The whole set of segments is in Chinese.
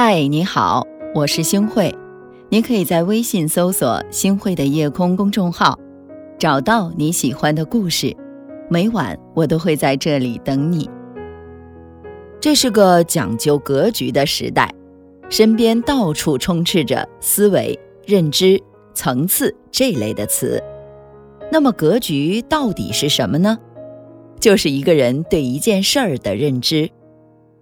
嗨，你好，我是星慧。你可以在微信搜索“星慧的夜空”公众号，找到你喜欢的故事。每晚我都会在这里等你。这是个讲究格局的时代，身边到处充斥着思维、认知、层次这类的词。那么，格局到底是什么呢？就是一个人对一件事儿的认知。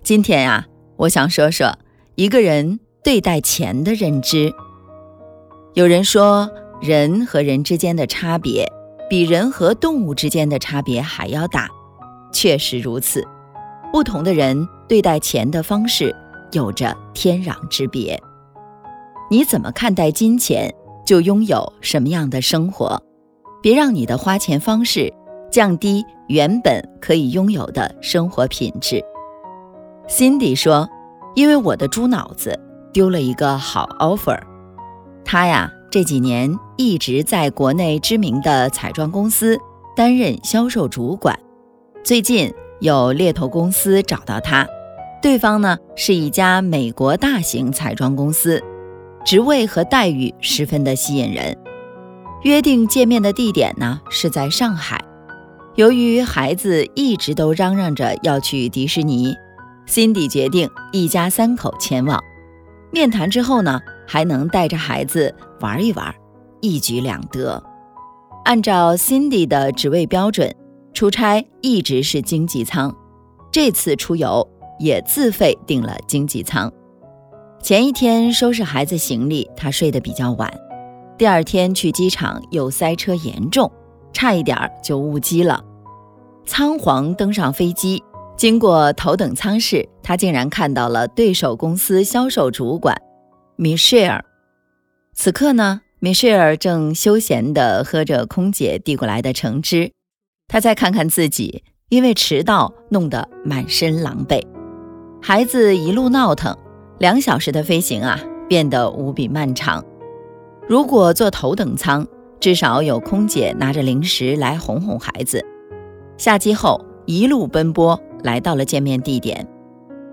今天啊，我想说说。一个人对待钱的认知。有人说，人和人之间的差别比人和动物之间的差别还要大，确实如此。不同的人对待钱的方式有着天壤之别。你怎么看待金钱，就拥有什么样的生活。别让你的花钱方式降低原本可以拥有的生活品质。Cindy 说。因为我的猪脑子丢了一个好 offer，他呀这几年一直在国内知名的彩妆公司担任销售主管。最近有猎头公司找到他，对方呢是一家美国大型彩妆公司，职位和待遇十分的吸引人。约定见面的地点呢是在上海。由于孩子一直都嚷嚷着要去迪士尼。Cindy 决定一家三口前往。面谈之后呢，还能带着孩子玩一玩，一举两得。按照 Cindy 的职位标准，出差一直是经济舱。这次出游也自费订了经济舱。前一天收拾孩子行李，他睡得比较晚。第二天去机场又塞车严重，差一点就误机了。仓皇登上飞机。经过头等舱室，他竟然看到了对手公司销售主管米歇尔。此刻呢，米歇尔正休闲地喝着空姐递过来的橙汁。他再看看自己，因为迟到弄得满身狼狈。孩子一路闹腾，两小时的飞行啊，变得无比漫长。如果坐头等舱，至少有空姐拿着零食来哄哄孩子。下机后，一路奔波。来到了见面地点，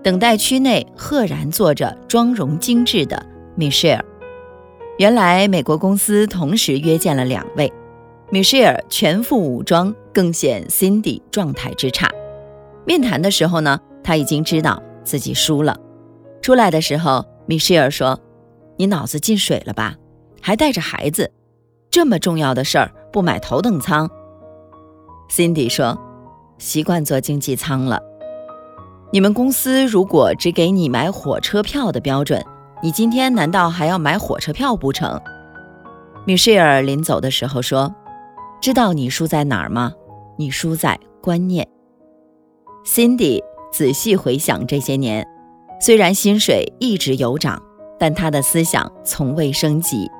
等待区内赫然坐着妆容精致的米歇尔。原来美国公司同时约见了两位，米歇尔全副武装，更显 Cindy 状态之差。面谈的时候呢，他已经知道自己输了。出来的时候，米歇尔说：“你脑子进水了吧？还带着孩子，这么重要的事儿不买头等舱。”Cindy 说。习惯坐经济舱了。你们公司如果只给你买火车票的标准，你今天难道还要买火车票不成？米歇尔临走的时候说：“知道你输在哪儿吗？你输在观念。” Cindy 仔细回想这些年，虽然薪水一直有涨，但他的思想从未升级，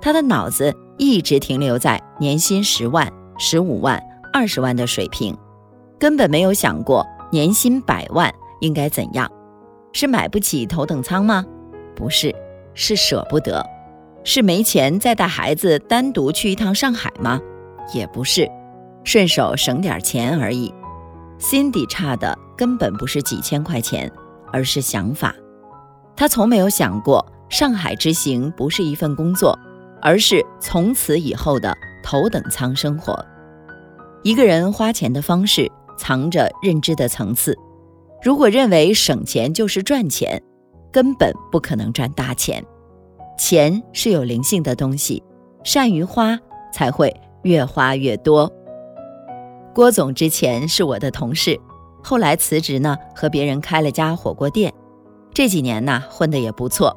他的脑子一直停留在年薪十万、十五万、二十万的水平。根本没有想过年薪百万应该怎样，是买不起头等舱吗？不是，是舍不得，是没钱再带孩子单独去一趟上海吗？也不是，顺手省点钱而已。心底差的根本不是几千块钱，而是想法。他从没有想过上海之行不是一份工作，而是从此以后的头等舱生活。一个人花钱的方式。藏着认知的层次。如果认为省钱就是赚钱，根本不可能赚大钱。钱是有灵性的东西，善于花才会越花越多。郭总之前是我的同事，后来辞职呢，和别人开了家火锅店。这几年呢，混得也不错。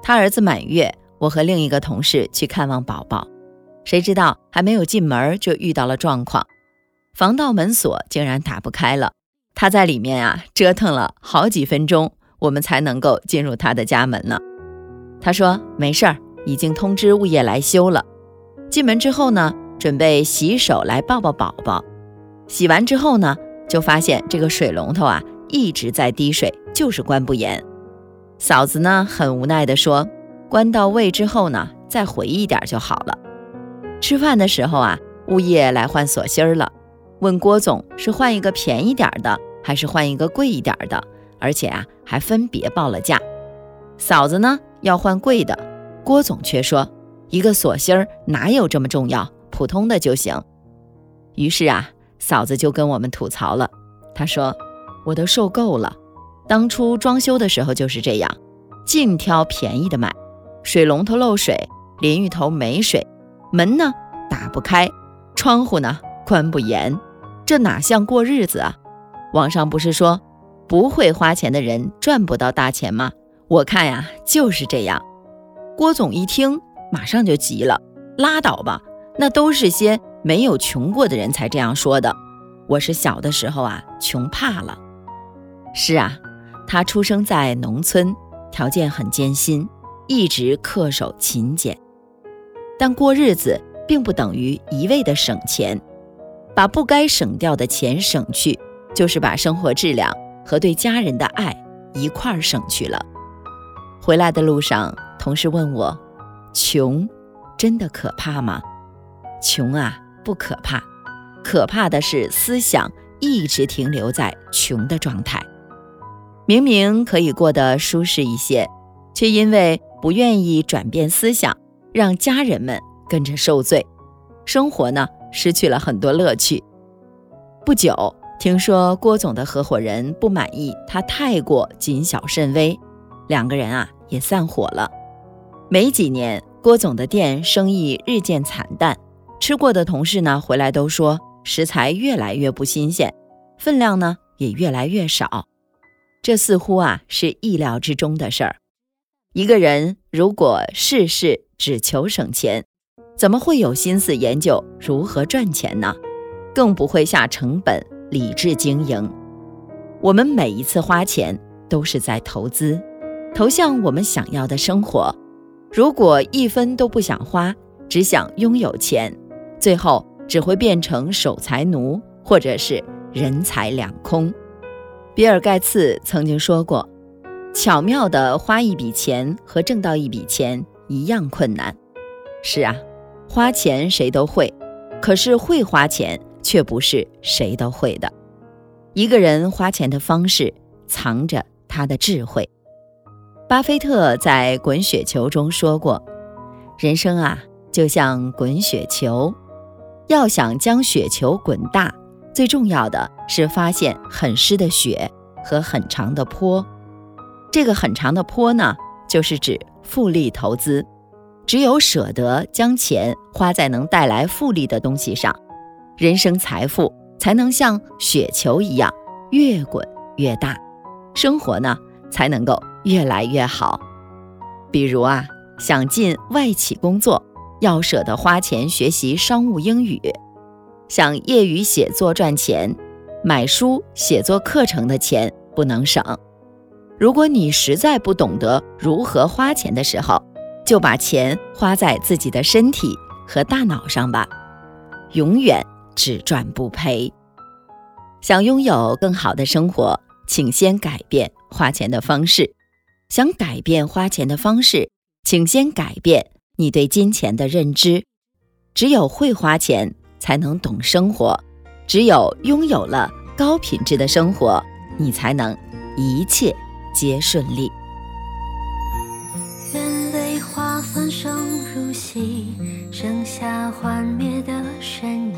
他儿子满月，我和另一个同事去看望宝宝，谁知道还没有进门就遇到了状况。防盗门锁竟然打不开了，他在里面啊折腾了好几分钟，我们才能够进入他的家门呢。他说没事儿，已经通知物业来修了。进门之后呢，准备洗手来抱抱宝宝。洗完之后呢，就发现这个水龙头啊一直在滴水，就是关不严。嫂子呢很无奈地说，关到位之后呢，再回一点就好了。吃饭的时候啊，物业来换锁芯儿了。问郭总是换一个便宜点的，还是换一个贵一点的？而且啊，还分别报了价。嫂子呢要换贵的，郭总却说一个锁芯儿哪有这么重要，普通的就行。于是啊，嫂子就跟我们吐槽了，她说我都受够了，当初装修的时候就是这样，净挑便宜的买，水龙头漏水，淋浴头没水，门呢打不开，窗户呢关不严，这哪像过日子啊？网上不是说不会花钱的人赚不到大钱吗？我看呀，就是这样。郭总一听，马上就急了：“拉倒吧，那都是些没有穷过的人才这样说的。我是小的时候啊，穷怕了。是啊，他出生在农村，条件很艰辛，一直恪守勤俭。但过日子并不等于一味的省钱，把不该省掉的钱省去，就是把生活质量和对家人的爱一块儿省去了。”回来的路上，同事问我：“穷真的可怕吗？”穷啊，不可怕，可怕的是思想一直停留在穷的状态。明明可以过得舒适一些，却因为不愿意转变思想，让家人们跟着受罪，生活呢失去了很多乐趣。不久，听说郭总的合伙人不满意他太过谨小慎微，两个人啊。也散伙了。没几年，郭总的店生意日渐惨淡，吃过的同事呢回来都说食材越来越不新鲜，分量呢也越来越少。这似乎啊是意料之中的事儿。一个人如果事事只求省钱，怎么会有心思研究如何赚钱呢？更不会下成本理智经营。我们每一次花钱都是在投资。投向我们想要的生活，如果一分都不想花，只想拥有钱，最后只会变成守财奴，或者是人财两空。比尔盖茨曾经说过：“巧妙的花一笔钱和挣到一笔钱一样困难。”是啊，花钱谁都会，可是会花钱却不是谁都会的。一个人花钱的方式，藏着他的智慧。巴菲特在《滚雪球》中说过：“人生啊，就像滚雪球，要想将雪球滚大，最重要的是发现很湿的雪和很长的坡。这个很长的坡呢，就是指复利投资。只有舍得将钱花在能带来复利的东西上，人生财富才能像雪球一样越滚越大，生活呢才能够。”越来越好，比如啊，想进外企工作，要舍得花钱学习商务英语；想业余写作赚钱，买书写作课程的钱不能省。如果你实在不懂得如何花钱的时候，就把钱花在自己的身体和大脑上吧，永远只赚不赔。想拥有更好的生活，请先改变花钱的方式。想改变花钱的方式，请先改变你对金钱的认知。只有会花钱，才能懂生活；只有拥有了高品质的生活，你才能一切皆顺利。幻灭的身影。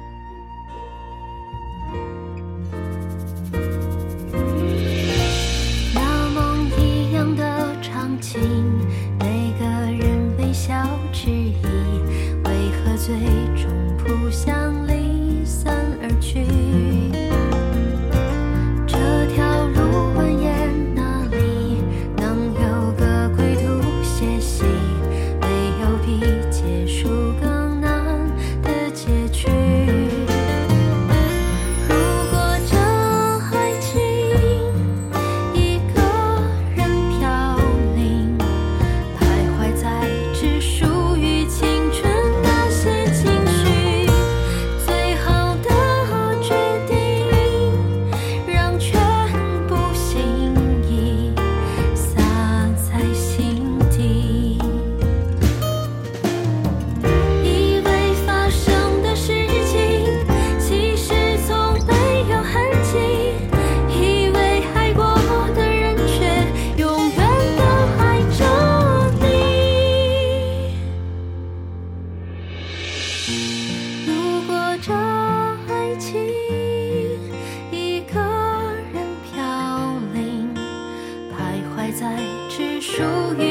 醉。属于